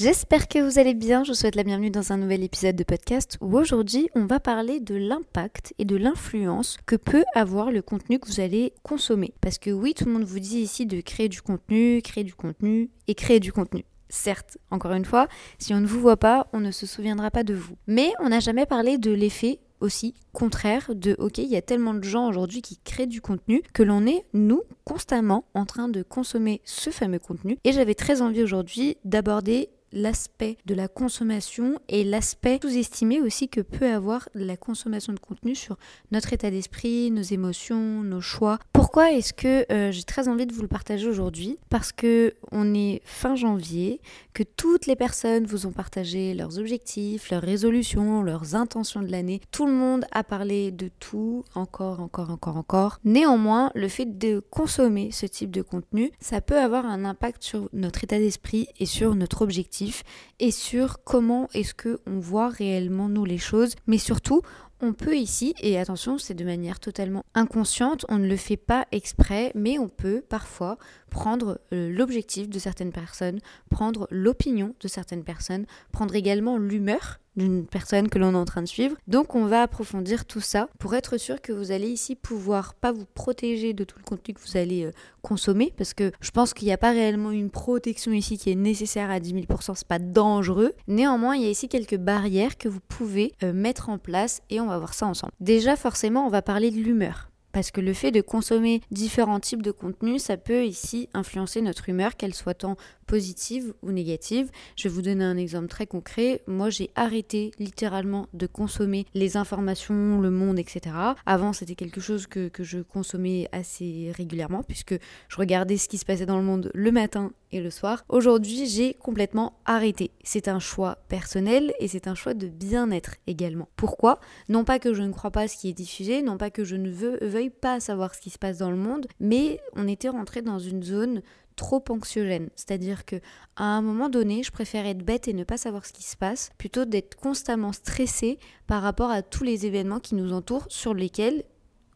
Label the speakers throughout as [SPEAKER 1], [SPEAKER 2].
[SPEAKER 1] J'espère que vous allez bien, je vous souhaite la bienvenue dans un nouvel épisode de podcast où aujourd'hui on va parler de l'impact et de l'influence que peut avoir le contenu que vous allez consommer. Parce que oui, tout le monde vous dit ici de créer du contenu, créer du contenu et créer du contenu. Certes, encore une fois, si on ne vous voit pas, on ne se souviendra pas de vous. Mais on n'a jamais parlé de l'effet aussi contraire de ok il y a tellement de gens aujourd'hui qui créent du contenu que l'on est nous constamment en train de consommer ce fameux contenu et j'avais très envie aujourd'hui d'aborder l'aspect de la consommation et l'aspect sous-estimé aussi que peut avoir la consommation de contenu sur notre état d'esprit, nos émotions, nos choix. Pourquoi est-ce que euh, j'ai très envie de vous le partager aujourd'hui? Parce que on est fin janvier, que toutes les personnes vous ont partagé leurs objectifs, leurs résolutions, leurs intentions de l'année. Tout le monde a parlé de tout, encore, encore, encore, encore. Néanmoins, le fait de consommer ce type de contenu, ça peut avoir un impact sur notre état d'esprit et sur notre objectif et sur comment est-ce que on voit réellement nous les choses, mais surtout on peut ici, et attention, c'est de manière totalement inconsciente, on ne le fait pas exprès, mais on peut parfois prendre euh, l'objectif de certaines personnes, prendre l'opinion de certaines personnes, prendre également l'humeur d'une personne que l'on est en train de suivre. Donc on va approfondir tout ça pour être sûr que vous allez ici pouvoir pas vous protéger de tout le contenu que vous allez euh, consommer parce que je pense qu'il n'y a pas réellement une protection ici qui est nécessaire à 10 000%, c'est pas dangereux. Néanmoins, il y a ici quelques barrières que vous pouvez euh, mettre en place et on va voir ça ensemble. Déjà forcément, on va parler de l'humeur. Parce que le fait de consommer différents types de contenus, ça peut ici influencer notre humeur, qu'elle soit tant positive ou négative. Je vais vous donner un exemple très concret. Moi, j'ai arrêté littéralement de consommer les informations, le monde, etc. Avant, c'était quelque chose que, je consommais assez régulièrement puisque je regardais ce qui se passait dans le monde le matin et le soir. Aujourd'hui, j'ai complètement arrêté. C'est un choix personnel et c'est un choix de bien-être également. Pourquoi? Non pas que je ne crois pas à ce qui est diffusé, non pas que je ne veuille pas savoir ce qui se passe dans le monde, mais on était rentré dans une zone trop anxiogène. C'est-à-dire que à un moment donné, je préfère être bête et ne pas savoir ce qui se passe, plutôt d'être constamment stressée par rapport à tous les événements qui nous entourent sur lesquels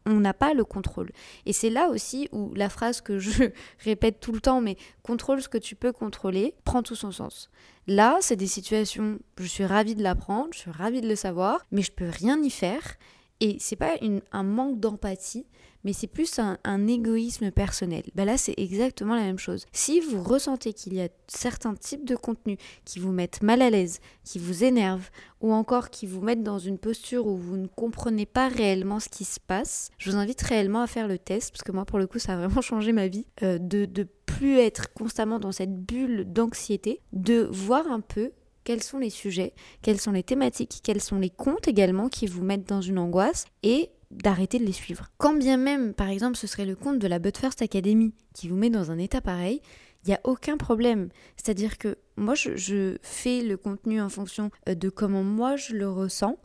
[SPEAKER 1] on n'a pas le contrôle. Et c'est là aussi où la phrase que je répète tout le temps, mais contrôle ce que tu peux contrôler, prend tout son sens. Là, c'est des situations, je suis ravie de l'apprendre, je suis ravie de le savoir, mais je peux rien y faire. Et c'est pas un manque d'empathie, mais c'est plus un, égoïsme personnel. Ben là, c'est exactement la même chose. Si vous ressentez qu'il y a certains types de contenus qui vous mettent mal à l'aise, qui vous énervent, ou encore qui vous mettent dans une posture où vous ne comprenez pas réellement ce qui se passe, je vous invite réellement à faire le test, parce que moi, pour le coup, ça a vraiment changé ma vie, euh, de, de plus être constamment dans cette bulle d'anxiété, de voir un peu quels sont les sujets, quelles sont les thématiques, quels sont les comptes également qui vous mettent dans une angoisse et d'arrêter de les suivre. Quand bien même, par exemple, ce serait le compte de la But First Academy qui vous met dans un état pareil, il n'y a aucun problème. C'est-à-dire que moi, je, je, fais le contenu en fonction euh, de comment moi je le ressens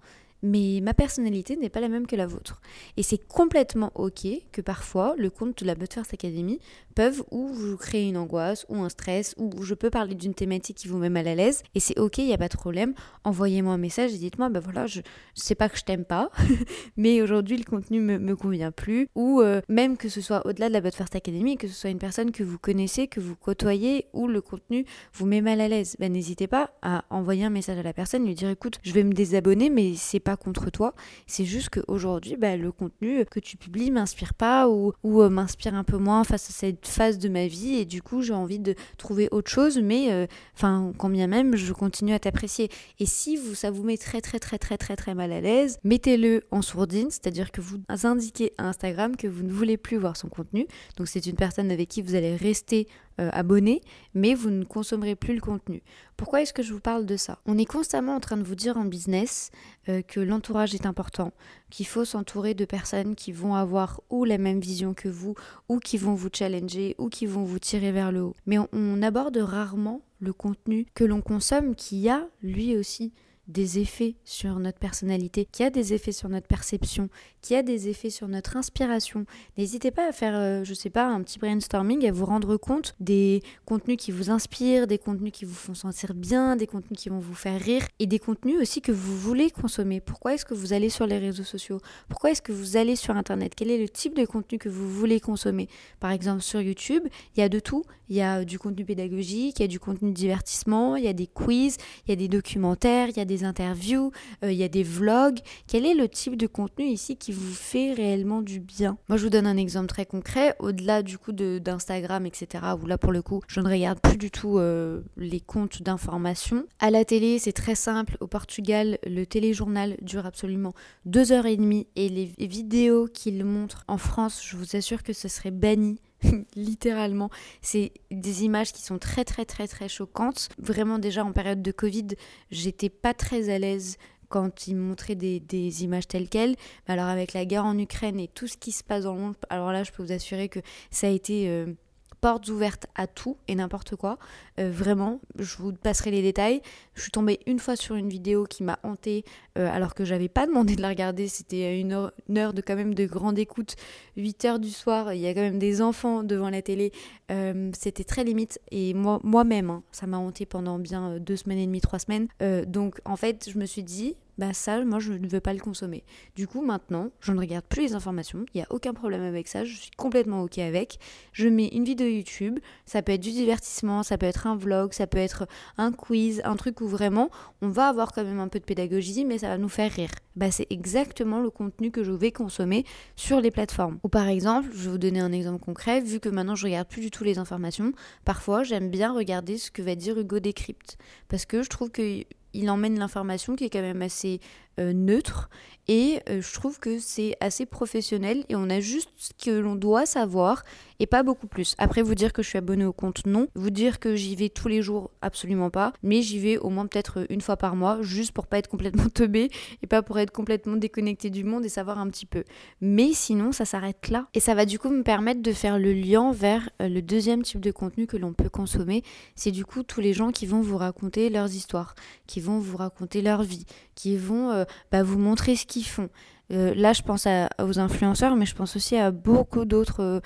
[SPEAKER 1] mais ma personnalité n'est pas la même que la vôtre. Et c'est complètement ok que parfois le compte de la But First Academy peuvent ou vous créer une angoisse ou un stress ou je peux parler d'une thématique qui vous met mal à l'aise et c'est ok, il n'y a pas de problème. Envoyez-moi un message et dites-moi, ben voilà, je, je sais pas que je t'aime pas, mais aujourd'hui le contenu me, me convient plus ou euh, même que ce soit au-delà de la But First Academy, que ce soit une personne que vous connaissez, que vous côtoyez ou le contenu vous met mal à l'aise, ben n'hésitez pas à envoyer un message à la personne, lui dire écoute, je vais me désabonner mais c'est contre toi. C'est juste qu'aujourd'hui, bah, le contenu que tu publies m'inspire pas ou, euh, m'inspire un peu moins face à cette phase de ma vie et du coup j'ai envie de trouver autre chose, mais euh, enfin quand bien même je continue à t'apprécier. Et si vous, ça vous met très très très très très très mal à l'aise, mettez-le en sourdine, c'est-à-dire que vous indiquez à Instagram que vous ne voulez plus voir son contenu. Donc c'est une personne avec qui vous allez rester euh, abonné, mais vous ne consommerez plus le contenu. Pourquoi est-ce que je vous parle de ça? On est constamment en train de vous dire en business euh, que l'entourage est important, qu'il faut s'entourer de personnes qui vont avoir ou la même vision que vous, ou qui vont vous challenger, ou qui vont vous tirer vers le haut. Mais on, aborde rarement le contenu que l'on consomme qui a lui aussi des effets sur notre personnalité, qui a des effets sur notre perception, qui a des effets sur notre inspiration. N'hésitez pas à faire, euh, je sais pas, un petit brainstorming, à vous rendre compte des contenus qui vous inspirent, des contenus qui vous font sentir bien, des contenus qui vont vous faire rire et des contenus aussi que vous voulez consommer. Pourquoi est-ce que vous allez sur les réseaux sociaux? Pourquoi est-ce que vous allez sur Internet? Quel est le type de contenu que vous voulez consommer? Par exemple, sur YouTube, il y a de tout. Il y a du contenu pédagogique, il y a du contenu divertissement, il y a des quiz, il y a des documentaires, il y a des interviews, euh, il y a des vlogs. Quel est le type de contenu ici qui vous fait réellement du bien? Moi, je vous donne un exemple très concret. Au-delà du coup d'Instagram, etc., où là, pour le coup, je ne regarde plus du tout euh, les comptes d'information. À la télé, c'est très simple. Au Portugal, le téléjournal dure absolument deux heures et demie et les vidéos qu'il montre en France, je vous assure que ce serait banni littéralement. C'est des images qui sont très très très très choquantes. Vraiment déjà en période de Covid, j'étais pas très à l'aise quand ils montraient des, des, images telles quelles. Alors avec la guerre en Ukraine et tout ce qui se passe dans le monde, alors là je peux vous assurer que ça a été... Euh, portes ouvertes à tout et n'importe quoi. Euh, vraiment, je vous passerai les détails. Je suis tombée une fois sur une vidéo qui m'a hantée euh, alors que j'avais pas demandé de la regarder. C'était une heure, une heure, de quand même de grande écoute. 8 heures du soir, il y a quand même des enfants devant la télé. Euh, c'était très limite et moi, moi-même, hein, ça m'a hantée pendant bien deux semaines et demie, trois semaines. donc en fait, je me suis dit, bah ça, moi, je ne veux pas le consommer. Du coup, maintenant, je ne regarde plus les informations, il n'y a aucun problème avec ça, je suis complètement OK avec. Je mets une vidéo YouTube, ça peut être du divertissement, ça peut être un vlog, ça peut être un quiz, un truc où vraiment, on va avoir quand même un peu de pédagogie, mais ça va nous faire rire. Bah, c'est exactement le contenu que je vais consommer sur les plateformes. Ou par exemple, je vais vous donner un exemple concret, vu que maintenant je regarde plus du tout les informations, parfois j'aime bien regarder ce que va dire Hugo Décrypte, parce que je trouve que il emmène l'information qui est quand même assez euh, neutre et euh, je trouve que c'est assez professionnel et on a juste ce que l'on doit savoir et pas beaucoup plus. Après vous dire que je suis abonné au compte, non. Vous dire que j'y vais tous les jours, absolument pas. Mais j'y vais au moins peut-être une fois par mois, juste pour pas être complètement teubé et pas pour être complètement déconnecté du monde et savoir un petit peu. Mais sinon ça s'arrête là. Et ça va du coup me permettre de faire le lien vers euh, le deuxième type de contenu que l'on peut consommer. C'est du coup tous les gens qui vont vous raconter leurs histoires, qui vont vous raconter leur vie, qui vont bah, vous montrer ce qu'ils font. Euh, là, je pense aux influenceurs, mais je pense aussi à beaucoup d'autres euh,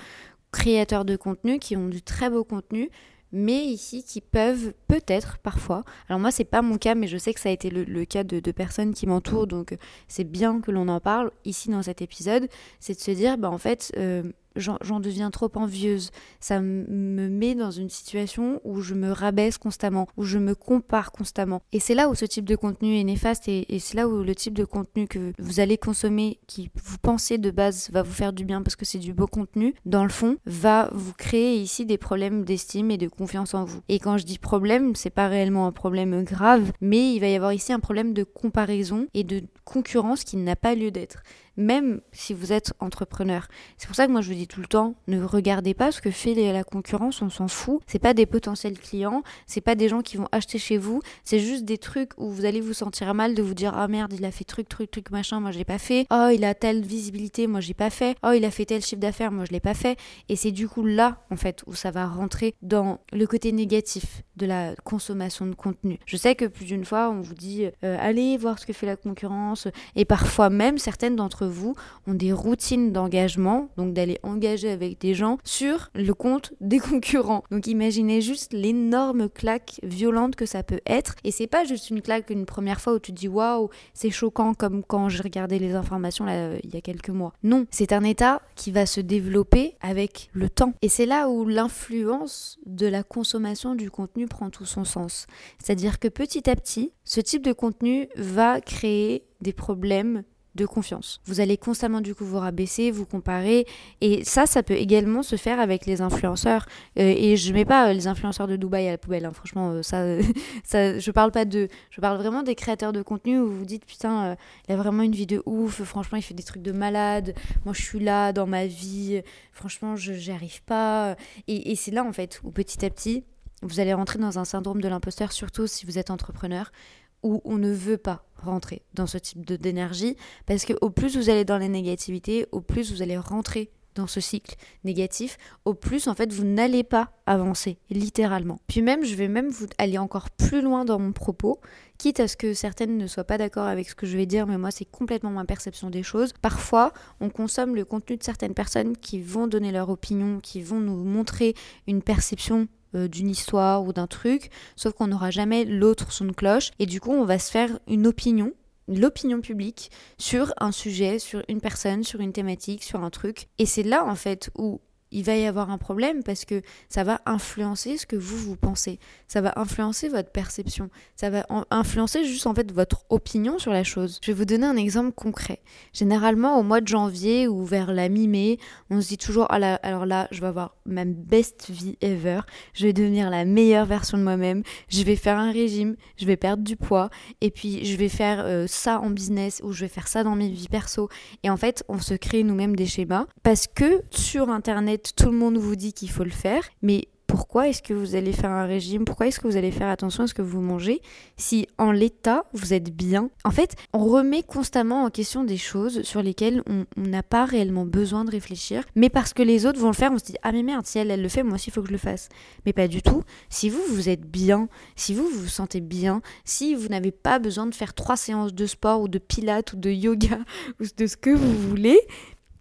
[SPEAKER 1] créateurs de contenu qui ont du très beau contenu, mais ici qui peuvent peut-être parfois. Alors moi, c'est pas mon cas, mais je sais que ça a été le, cas de, personnes qui m'entourent, donc c'est bien que l'on en parle ici dans cet épisode. C'est de se dire, bah en fait. Euh, j'en deviens trop envieuse. Ça me met dans une situation où je me rabaisse constamment, où je me compare constamment. Et c'est là où ce type de contenu est néfaste et, c'est là où le type de contenu que vous allez consommer, qui vous pensez de base va vous faire du bien parce que c'est du beau contenu, dans le fond, va vous créer ici des problèmes d'estime et de confiance en vous. Et quand je dis problème, c'est pas réellement un problème grave, mais il va y avoir ici un problème de comparaison et de concurrence qui n'a pas lieu d'être même si vous êtes entrepreneur. C'est pour ça que moi je vous dis tout le temps, ne regardez pas ce que fait la concurrence, on s'en fout. C'est pas des potentiels clients, c'est pas des gens qui vont acheter chez vous, c'est juste des trucs où vous allez vous sentir mal de vous dire ah merde, il a fait truc truc truc machin, moi je l'ai pas fait. Oh, il a telle visibilité, moi j'ai pas fait. Oh, il a fait tel chiffre d'affaires, moi je l'ai pas fait. Et c'est du coup là en fait où ça va rentrer dans le côté négatif de la consommation de contenu. Je sais que plus d'une fois on vous dit euh, allez voir ce que fait la concurrence et parfois même certaines d'entre vous ont des routines d'engagement, donc d'aller engager avec des gens sur le compte des concurrents. Donc imaginez juste l'énorme claque violente que ça peut être. Et c'est pas juste une claque une première fois où tu te dis waouh, c'est choquant comme quand j'ai regardé les informations là, il y a quelques mois. Non, c'est un état qui va se développer avec le temps. Et c'est là où l'influence de la consommation du contenu prend tout son sens. C'est-à-dire que petit à petit, ce type de contenu va créer des problèmes de confiance. Vous allez constamment du coup vous rabaisser, vous comparer. Et ça ça peut également se faire avec les influenceurs. Euh, et je mets pas euh, les influenceurs de Dubaï à la poubelle hein. franchement euh, ça je parle pas de je parle vraiment des créateurs de contenu où vous vous dites putain il a vraiment une vie de ouf. Franchement il fait des trucs de malade. Moi je suis là dans ma vie. Franchement je n'y arrive pas. Et, et c'est là en fait où petit à petit vous allez rentrer dans un syndrome de l'imposteur surtout si vous êtes entrepreneur où on ne veut pas rentrer dans ce type d'énergie parce que au plus vous allez dans la négativité, au plus vous allez rentrer dans ce cycle négatif, au plus en fait vous n'allez pas avancer, littéralement. Puis même, je vais même vous aller encore plus loin dans mon propos, quitte à ce que certaines ne soient pas d'accord avec ce que je vais dire, mais moi c'est complètement ma perception des choses. Parfois, on consomme le contenu de certaines personnes qui vont donner leur opinion, qui vont nous montrer une perception euh, d'une histoire ou d'un truc, sauf qu'on n'aura jamais l'autre son de cloche, et du coup on va se faire une opinion l'opinion publique sur un sujet, sur une personne, sur une thématique, sur un truc. Et c'est là en fait où il va y avoir un problème parce que ça va influencer ce que vous vous pensez, ça va influencer votre perception, ça va influencer juste en fait votre opinion sur la chose. Je vais vous donner un exemple concret. Généralement au mois de janvier ou vers la mi-mai, on se dit toujours ah alors là, je vais avoir ma best vie ever, je vais devenir la meilleure version de moi-même, je vais faire un régime, je vais perdre du poids. Et puis je vais faire euh, ça en business ou je vais faire ça dans mes vies perso. Et en fait, on se crée nous-mêmes des schémas parce que sur internet tout le monde vous dit qu'il faut le faire, mais pourquoi est-ce que vous allez faire un régime? Pourquoi est-ce que vous allez faire attention à ce que vous mangez? Si en l'état vous êtes bien En fait, on remet constamment en question des choses sur lesquelles on n'a pas réellement besoin de réfléchir, mais parce que les autres vont le faire, on se dit ah mais merde, si elle elle le fait, moi aussi il faut que je le fasse. Mais pas du tout. Si vous vous êtes bien, si vous vous sentez bien, si vous n'avez pas besoin de faire trois séances de sport ou de pilates ou de yoga ou de ce que vous voulez,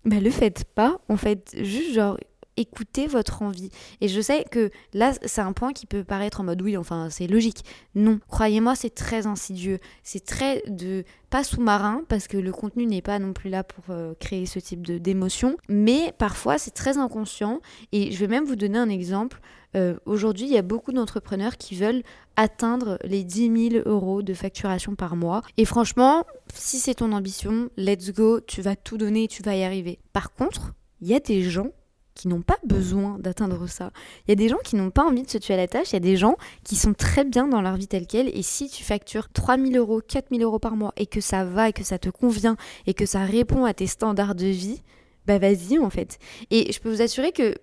[SPEAKER 1] ben le faites pas. En fait, juste genre écoutez votre envie. Et je sais que là, c'est un point qui peut paraître en mode oui, enfin, c'est logique. Non, croyez-moi, c'est très insidieux. C'est très de pas sous-marin parce que le contenu n'est pas non plus là pour euh, créer ce type d'émotion, mais parfois c'est très inconscient. Et je vais même vous donner un exemple. Euh, aujourd'hui, il y a beaucoup d'entrepreneurs qui veulent atteindre les 10 000 euros de facturation par mois. Et franchement, si c'est ton ambition, let's go, tu vas tout donner, tu vas y arriver. Par contre, il y a des gens qui n'ont pas besoin d'atteindre ça. Il y a des gens qui n'ont pas envie de se tuer à la tâche, il y a des gens qui sont très bien dans leur vie telle qu'elle, et si tu factures 3000 euros, 4000 euros par mois, et que ça va, et que ça te convient, et que ça répond à tes standards de vie, bah vas-y en fait. Et je peux vous assurer que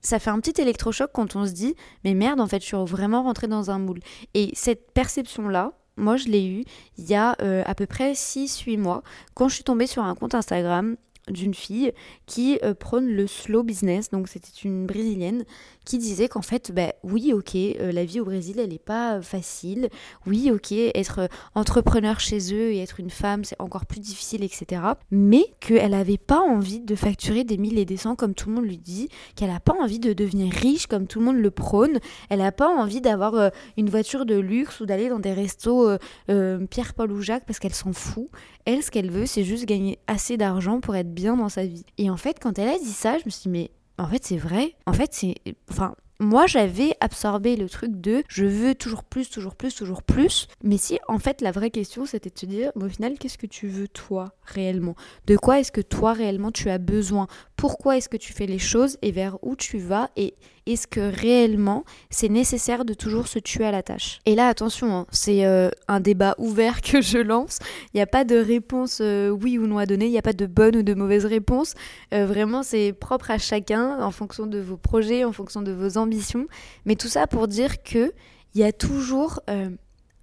[SPEAKER 1] ça fait un petit électrochoc quand on se dit, mais merde, en fait, je suis vraiment rentrée dans un moule. Et cette perception-là, moi, je l'ai eue il y a euh, à peu près 6-8 mois, quand je suis tombée sur un compte Instagram d'une fille qui euh, prône le slow business. Donc c'était une brésilienne qui disait qu'en fait, bah, oui, ok, euh, la vie au Brésil, elle n'est pas facile. Oui, ok, être euh, entrepreneur chez eux et être une femme, c'est encore plus difficile, etc. Mais qu'elle n'avait pas envie de facturer des mille et des cents comme tout le monde lui dit, qu'elle n'a pas envie de devenir riche comme tout le monde le prône, elle n'a pas envie d'avoir une voiture de luxe ou d'aller dans des restos Pierre, Paul ou Jacques parce qu'elle s'en fout. Elle, ce qu'elle veut, c'est juste gagner assez d'argent pour être bien dans sa vie. Et en fait, quand elle a dit ça, je me suis dit, mais en fait, c'est vrai. En fait, c'est. Enfin, moi, j'avais absorbé le truc de je veux toujours plus, toujours plus, toujours plus. Mais si, en fait, la vraie question, c'était de se dire, au final, qu'est-ce que tu veux toi, réellement? De quoi est-ce que toi, réellement, tu as besoin? Pourquoi est-ce que tu fais les choses et vers où tu vas Et est-ce que réellement c'est nécessaire de toujours se tuer à la tâche Et là, attention, hein, c'est euh, un débat ouvert que je lance. Il n'y a pas de réponse euh, oui ou non à donner, il n'y a pas de bonne ou de mauvaise réponse. Euh, vraiment, c'est propre à chacun en fonction de vos projets, en fonction de vos ambitions. Mais tout ça pour dire que il y a toujours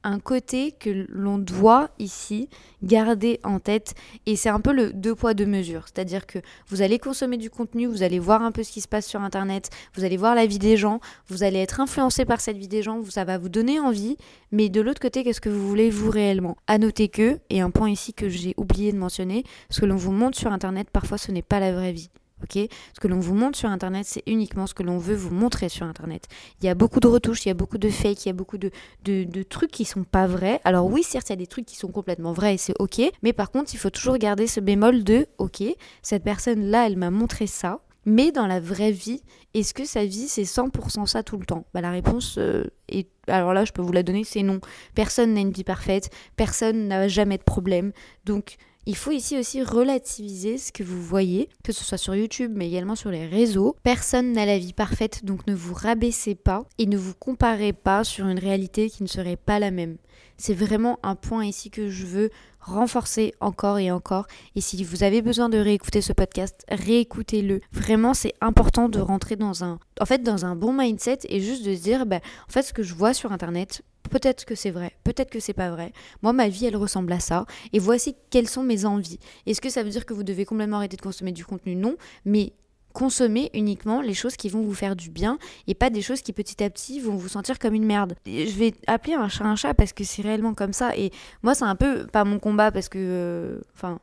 [SPEAKER 1] un côté que l'on doit ici garder en tête. Et c'est un peu le deux poids deux mesures. C'est-à-dire que vous allez consommer du contenu vous allez voir un peu ce qui se passe sur internet vous allez voir la vie des gens vous allez être influencé par cette vie des gens ça va vous donner envie. Mais de l'autre côté qu'est-ce que vous voulez vous réellement? À noter que et un point ici que j'ai oublié de mentionner ce que l'on vous montre sur internet parfois ce n'est pas la vraie vie ok? Ce que l'on vous montre sur Internet, c'est uniquement ce que l'on veut vous montrer sur Internet. Il y a beaucoup de retouches, il y a beaucoup de fake, il y a beaucoup de, de, trucs qui sont pas vrais. Alors oui, certes, il y a des trucs qui sont complètement vrais et c'est ok, mais par contre, il faut toujours garder ce bémol de, ok, cette personne-là, elle m'a montré ça, mais dans la vraie vie, est-ce que sa vie c'est 100% ça tout le temps? Bah, La réponse euh, est... Alors là, je peux vous la donner, c'est non. Personne n'a une vie parfaite, personne n'a jamais de problème. Donc il faut ici aussi relativiser ce que vous voyez, que ce soit sur YouTube mais également sur les réseaux. Personne n'a la vie parfaite, donc ne vous rabaissez pas et ne vous comparez pas sur une réalité qui ne serait pas la même. C'est vraiment un point ici que je veux renforcer encore et encore. Et si vous avez besoin de réécouter ce podcast, réécoutez-le. Vraiment, c'est important de rentrer dans un, bon mindset et juste de se dire, bah, en fait, ce que je vois sur Internet, Peut-être que c'est vrai, peut-être que c'est pas vrai. Moi, ma vie, elle ressemble à ça. Et voici quelles sont mes envies. Est-ce que ça veut dire que vous devez complètement arrêter de consommer du contenu? Non. Mais Consommez uniquement les choses qui vont vous faire du bien et pas des choses qui petit à petit vont vous sentir comme une merde. je vais appeler un chat un chat parce que c'est réellement comme ça. Et moi, c'est un peu pas mon combat parce que, euh,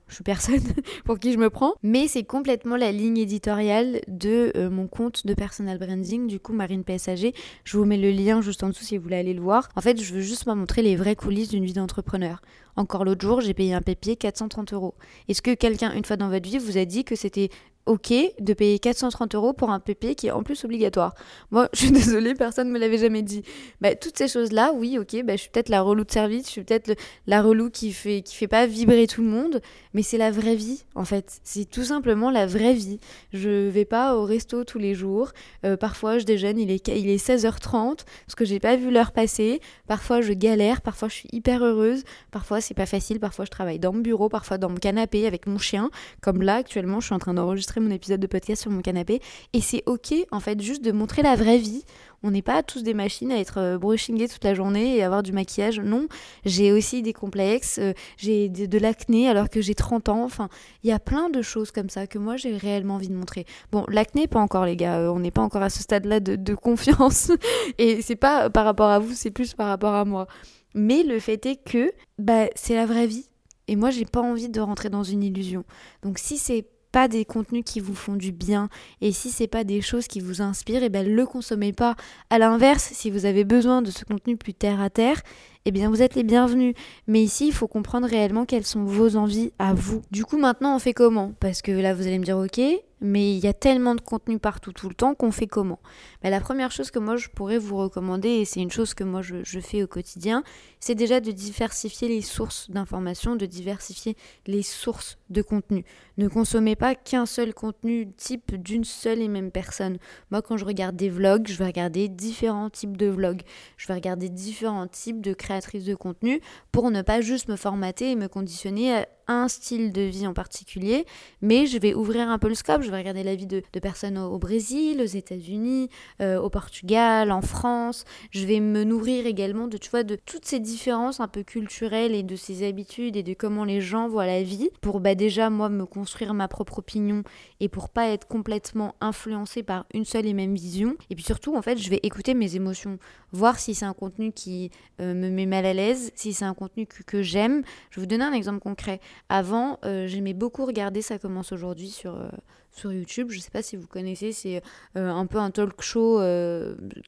[SPEAKER 1] je suis personne pour qui je me prends, mais c'est complètement la ligne éditoriale de euh, mon compte de personal branding, du coup, Marine PSAG. Je vous mets le lien juste en dessous si vous voulez aller le voir. En fait, je veux juste vous montrer les vraies coulisses d'une vie d'entrepreneur. Encore l'autre jour, j'ai payé un papier 430 euros. Est-ce que quelqu'un, une fois dans votre vie, vous a dit que c'était ok de payer 430 euros pour un PP qui est en plus obligatoire. Moi, je suis désolée, personne ne me l'avait jamais dit. Bah, toutes ces choses-là, oui, ok, bah, je suis peut-être la relou de service, je suis peut-être la relou qui fait, qui fait pas vibrer tout le monde, mais c'est la vraie vie, en fait. C'est tout simplement la vraie vie. Je vais pas au resto tous les jours. Euh, parfois, je déjeune, il est, il est 16h30, parce que j'ai pas vu l'heure passer. Parfois, je galère, parfois, je suis hyper heureuse. Parfois, c'est pas facile. Parfois, je travaille dans mon bureau, parfois dans mon canapé avec mon chien. Comme là, actuellement, je suis en train d'enregistrer mon épisode de podcast sur mon canapé. Et c'est ok, en fait, juste de montrer la vraie vie. On n'est pas tous des machines à être euh, brushingées toute la journée et avoir du maquillage. Non, j'ai aussi des complexes, euh, j'ai de, l'acné alors que j'ai 30 ans. Enfin, il y a plein de choses comme ça que moi j'ai réellement envie de montrer. Bon, l'acné, pas encore, les gars. Euh, on n'est pas encore à ce stade-là de, de confiance. et c'est pas par rapport à vous, c'est plus par rapport à moi. Mais le fait est que bah, c'est la vraie vie. Et moi, j'ai pas envie de rentrer dans une illusion. Donc, si c'est pas des contenus qui vous font du bien et si c'est pas des choses qui vous inspirent, et eh ben le consommez pas. À l'inverse, si vous avez besoin de ce contenu plus terre à terre, eh bien vous êtes les bienvenus. Mais ici, il faut comprendre réellement quelles sont vos envies à vous. Du coup, maintenant, on fait comment? Parce que là, vous allez me dire, ok, mais il y a tellement de contenu partout tout le temps qu'on fait comment? Bah, La première chose que moi je pourrais vous recommander, et c'est une chose que moi je, je fais au quotidien, c'est déjà de diversifier les sources d'informations, de diversifier les sources de contenu. Ne consommez pas qu'un seul contenu type d'une seule et même personne. Moi quand je regarde des vlogs, je vais regarder différents types de vlogs. Je vais regarder différents types de créatrices de contenu pour ne pas juste me formater et me conditionner à un style de vie en particulier, mais je vais ouvrir un peu le scope, je vais regarder la vie de, personnes au, Brésil, aux États-Unis, euh, au Portugal, en France. Je vais me nourrir également de, tu vois, de toutes ces différences un peu culturelles et de ces habitudes et de comment les gens voient la vie pour bah, déjà moi me construire ma propre opinion et pour pas être complètement influencé par une seule et même vision. Et puis surtout, en fait, je vais écouter mes émotions, voir si c'est un contenu qui euh, me mal à l'aise, si c'est un contenu que, j'aime. Je vous donner un exemple concret. Avant, euh, j'aimais beaucoup regarder Ça commence aujourd'hui sur, euh, sur YouTube. Je sais pas si vous connaissez, c'est euh, un peu un talk show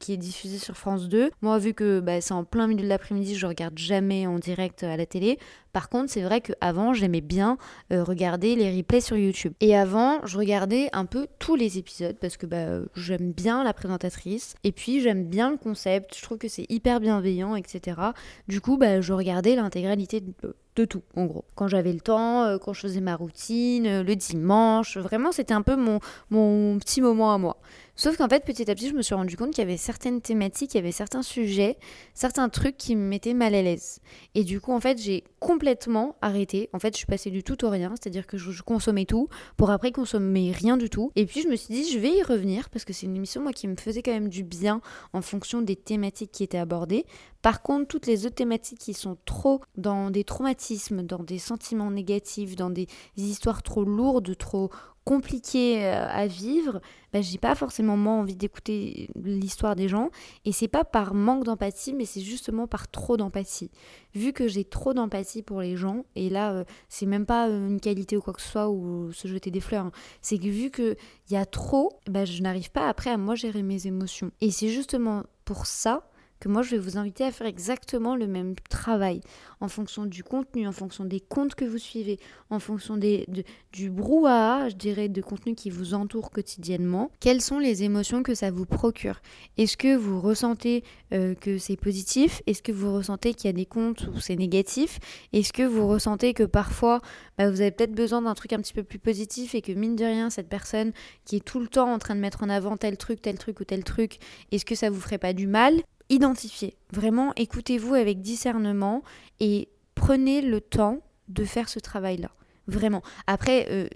[SPEAKER 1] qui est diffusé sur France 2. Moi, vu que bah, c'est en plein milieu de l'après-midi, je regarde jamais en direct à la télé. Par contre, c'est vrai qu'avant, j'aimais bien regarder les replays sur YouTube. Et avant, je regardais un peu tous les épisodes parce que bah, j'aime bien la présentatrice et puis j'aime bien le concept. Je trouve que c'est hyper bienveillant, etc. Du coup, bah, je regardais l'intégralité de de tout, en gros. Quand j'avais le temps, euh, quand je faisais ma routine, euh, le dimanche, vraiment, c'était un peu mon, mon petit moment à moi. Sauf qu'en fait, petit à petit, je me suis rendu compte qu'il y avait certaines thématiques, il y avait certains sujets, certains trucs qui me mettaient mal à l'aise. Et du coup, en fait, j'ai complètement arrêté. En fait, je suis passée du tout au rien, c'est-à-dire que je, consommais tout pour après consommer rien du tout. Et puis, je me suis dit, je vais y revenir parce que c'est une émission, moi, qui me faisait quand même du bien en fonction des thématiques qui étaient abordées. Par contre, toutes les autres thématiques qui sont trop dans des traumatismes, dans des sentiments négatifs, dans des histoires trop lourdes, trop compliqué euh, à vivre, bah, j'ai pas forcément envie d'écouter l'histoire des gens. Et c'est pas par manque d'empathie, mais c'est justement par trop d'empathie. Vu que j'ai trop d'empathie pour les gens, et là, euh, c'est même pas une qualité ou quoi que ce soit, ou se jeter des fleurs, hein. c'est que vu qu'il y a trop, bah, je n'arrive pas après à moi gérer mes émotions. Et c'est justement pour ça que moi je vais vous inviter à faire exactement le même travail en fonction du contenu, en fonction des comptes que vous suivez, en fonction du brouhaha, je dirais, de contenu qui vous entoure quotidiennement. Quelles sont les émotions que ça vous procure? Est-ce que vous ressentez euh, que c'est positif? Est-ce que vous ressentez qu'il y a des comptes où c'est négatif? Est-ce que vous ressentez que parfois bah, vous avez peut-être besoin d'un truc un petit peu plus positif et que mine de rien, cette personne qui est tout le temps en train de mettre en avant tel truc, tel truc ou tel truc, est-ce que ça vous ferait pas du mal? Identifiez. Vraiment, écoutez-vous avec discernement et prenez le temps de faire ce travail-là. Vraiment. Après, euh,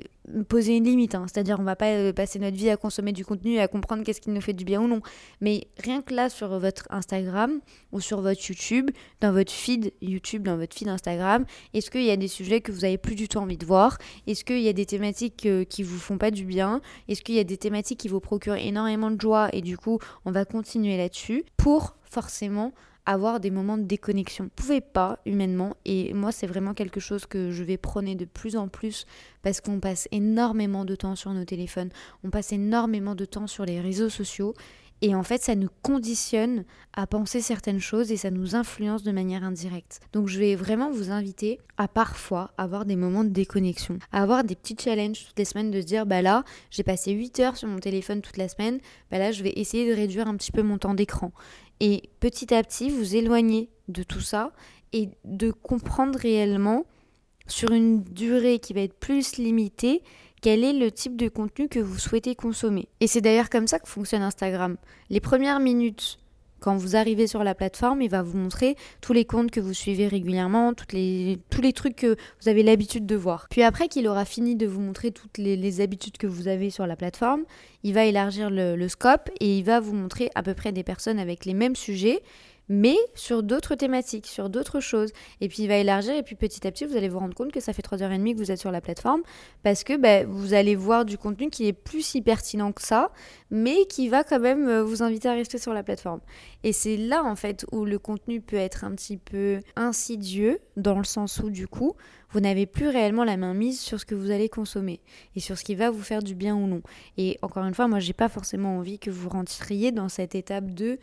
[SPEAKER 1] poser une limite, hein. c'est-à-dire on va pas euh, passer notre vie à consommer du contenu et à comprendre qu'est-ce qui nous fait du bien ou non. Mais rien que là sur votre Instagram ou sur votre YouTube, dans votre feed YouTube, dans votre feed Instagram, est-ce qu'il y a des sujets que vous avez plus du tout envie de voir? Est-ce qu'il y a des thématiques euh, qui vous font pas du bien? Est-ce qu'il y a des thématiques qui vous procurent énormément de joie et du coup on va continuer là-dessus pour forcément avoir des moments de déconnexion. Vous pouvez pas humainement et moi c'est vraiment quelque chose que je vais prôner de plus en plus parce qu'on passe énormément de temps sur nos téléphones, on passe énormément de temps sur les réseaux sociaux et en fait, ça nous conditionne à penser certaines choses et ça nous influence de manière indirecte. Donc je vais vraiment vous inviter à parfois avoir des moments de déconnexion, à avoir des petits challenges toutes les semaines de se dire, bah là, j'ai passé 8 heures sur mon téléphone toute la semaine, bah là, je vais essayer de réduire un petit peu mon temps d'écran et petit à petit vous éloigner de tout ça et de comprendre réellement sur une durée qui va être plus limitée quel est le type de contenu que vous souhaitez consommer. Et c'est d'ailleurs comme ça que fonctionne Instagram. Les premières minutes quand vous arrivez sur la plateforme, il va vous montrer tous les comptes que vous suivez régulièrement, les, tous les trucs que vous avez l'habitude de voir. Puis après qu'il aura fini de vous montrer toutes les, habitudes que vous avez sur la plateforme, il va élargir le scope et il va vous montrer à peu près des personnes avec les mêmes sujets mais sur d'autres thématiques, sur d'autres choses. Et puis il va élargir, et puis petit à petit, vous allez vous rendre compte que ça fait 3h30 que vous êtes sur la plateforme, parce que bah, vous allez voir du contenu qui est plus si pertinent que ça, mais qui va quand même euh, vous inviter à rester sur la plateforme. Et c'est là, en fait, où le contenu peut être un petit peu insidieux, dans le sens où, du coup, vous n'avez plus réellement la main mise sur ce que vous allez consommer et sur ce qui va vous faire du bien ou non. Et encore une fois, moi, j'ai pas forcément envie que vous rentriez dans cette étape de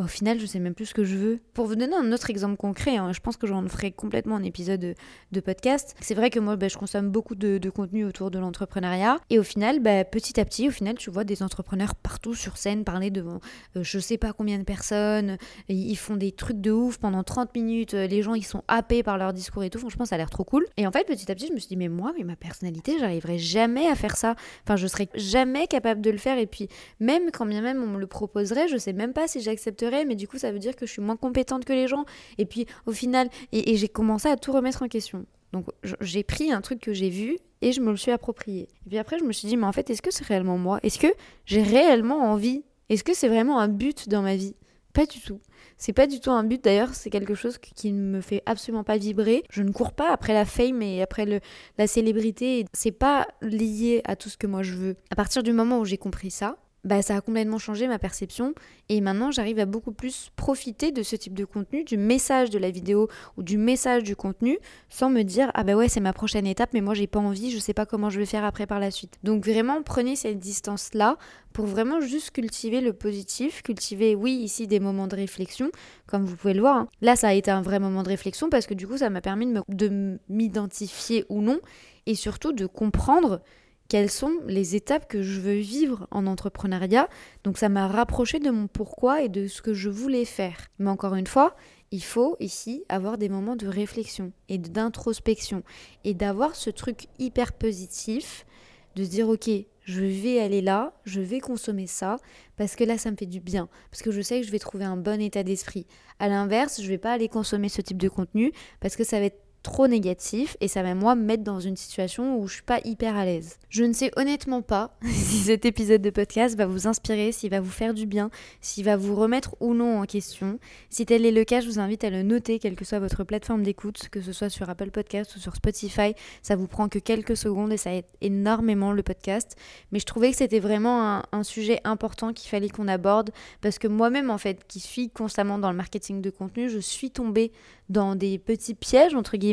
[SPEAKER 1] bah, au final, je sais même plus ce que je veux. Pour vous donner un autre exemple concret, hein, je pense que j'en ferai complètement un épisode de, podcast. C'est vrai que moi, bah, je consomme beaucoup de, contenu autour de l'entrepreneuriat. Et au final, bah, petit à petit, au final, tu vois des entrepreneurs partout sur scène parler devant euh, je sais pas combien de personnes. Ils font des trucs de ouf pendant 30 minutes. Les gens, ils sont happés par leur discours et tout. Franchement, ça a l'air trop cool. Et en fait, petit à petit, je me suis dit, mais moi, mais ma personnalité, j'arriverai jamais à faire ça. Enfin, je serais jamais capable de le faire. Et puis, même quand bien même on me le proposerait, je sais même pas si j'accepterais mais du coup, ça veut dire que je suis moins compétente que les gens. Et puis, au final, et, j'ai commencé à tout remettre en question. Donc, j'ai pris un truc que j'ai vu et je me le suis approprié. Et puis après, je me suis dit, mais en fait, est-ce que c'est réellement moi? Est-ce que j'ai réellement envie? Est-ce que c'est vraiment un but dans ma vie? Pas du tout. C'est pas du tout un but d'ailleurs, c'est quelque chose qui ne me fait absolument pas vibrer. Je ne cours pas après la fame et après le, la célébrité. C'est pas lié à tout ce que moi je veux. À partir du moment où j'ai compris ça, bah, ça a complètement changé ma perception et maintenant j'arrive à beaucoup plus profiter de ce type de contenu, du message de la vidéo ou du message du contenu sans me dire ah bah ouais c'est ma prochaine étape mais moi j'ai pas envie, je sais pas comment je vais faire après par la suite. Donc vraiment prenez cette distance là pour vraiment juste cultiver le positif, cultiver oui ici des moments de réflexion comme vous pouvez le voir. Hein. Là ça a été un vrai moment de réflexion parce que du coup ça m'a permis de m'identifier ou non et surtout de comprendre quelles sont les étapes que je veux vivre en entrepreneuriat. Donc ça m'a rapproché de mon pourquoi et de ce que je voulais faire. Mais encore une fois, il faut ici avoir des moments de réflexion et d'introspection et d'avoir ce truc hyper positif de se dire ok, je vais aller là, je vais consommer ça parce que là ça me fait du bien, parce que je sais que je vais trouver un bon état d'esprit. À l'inverse, je vais pas aller consommer ce type de contenu parce que ça va être trop négatif et ça va moi me mettre dans une situation où je suis pas hyper à l'aise. Je ne sais honnêtement pas si cet épisode de podcast va vous inspirer, s'il va vous faire du bien, s'il va vous remettre ou non en question. Si tel est le cas, je vous invite à le noter, quelle que soit votre plateforme d'écoute, que ce soit sur Apple Podcast ou sur Spotify. Ça vous prend que quelques secondes et ça aide énormément le podcast. Mais je trouvais que c'était vraiment un, un sujet important qu'il fallait qu'on aborde parce que moi-même en fait, qui suis constamment dans le marketing de contenu, je suis tombée dans des petits pièges, entre guillemets,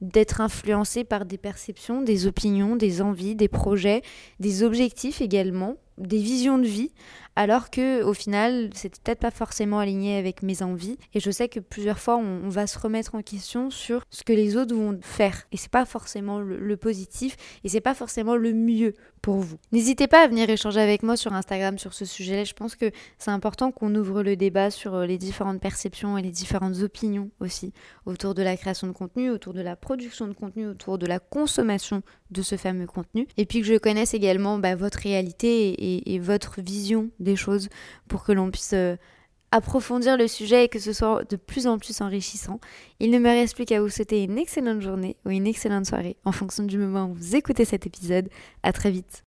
[SPEAKER 1] d'être influencé par des perceptions, des opinions, des envies, des projets, des objectifs également, des visions de vie, alors que au final, c'était peut-être pas forcément aligné avec mes envies. Et je sais que plusieurs fois, on, va se remettre en question sur ce que les autres vont faire. Et c'est pas forcément le, positif, et c'est pas forcément le mieux pour vous. N'hésitez pas à venir échanger avec moi sur Instagram sur ce sujet-là. Je pense que c'est important qu'on ouvre le débat sur euh, les différentes perceptions et les différentes opinions aussi autour de la création de contenu, autour de la production de contenu, autour de la consommation de ce fameux contenu. Et puis que je connaisse également bah, votre réalité et, votre vision choses pour que l'on puisse euh, approfondir le sujet et que ce soit de plus en plus enrichissant. Il ne me reste plus qu'à vous souhaiter une excellente journée ou une excellente soirée en fonction du moment où vous écoutez cet épisode. À très vite.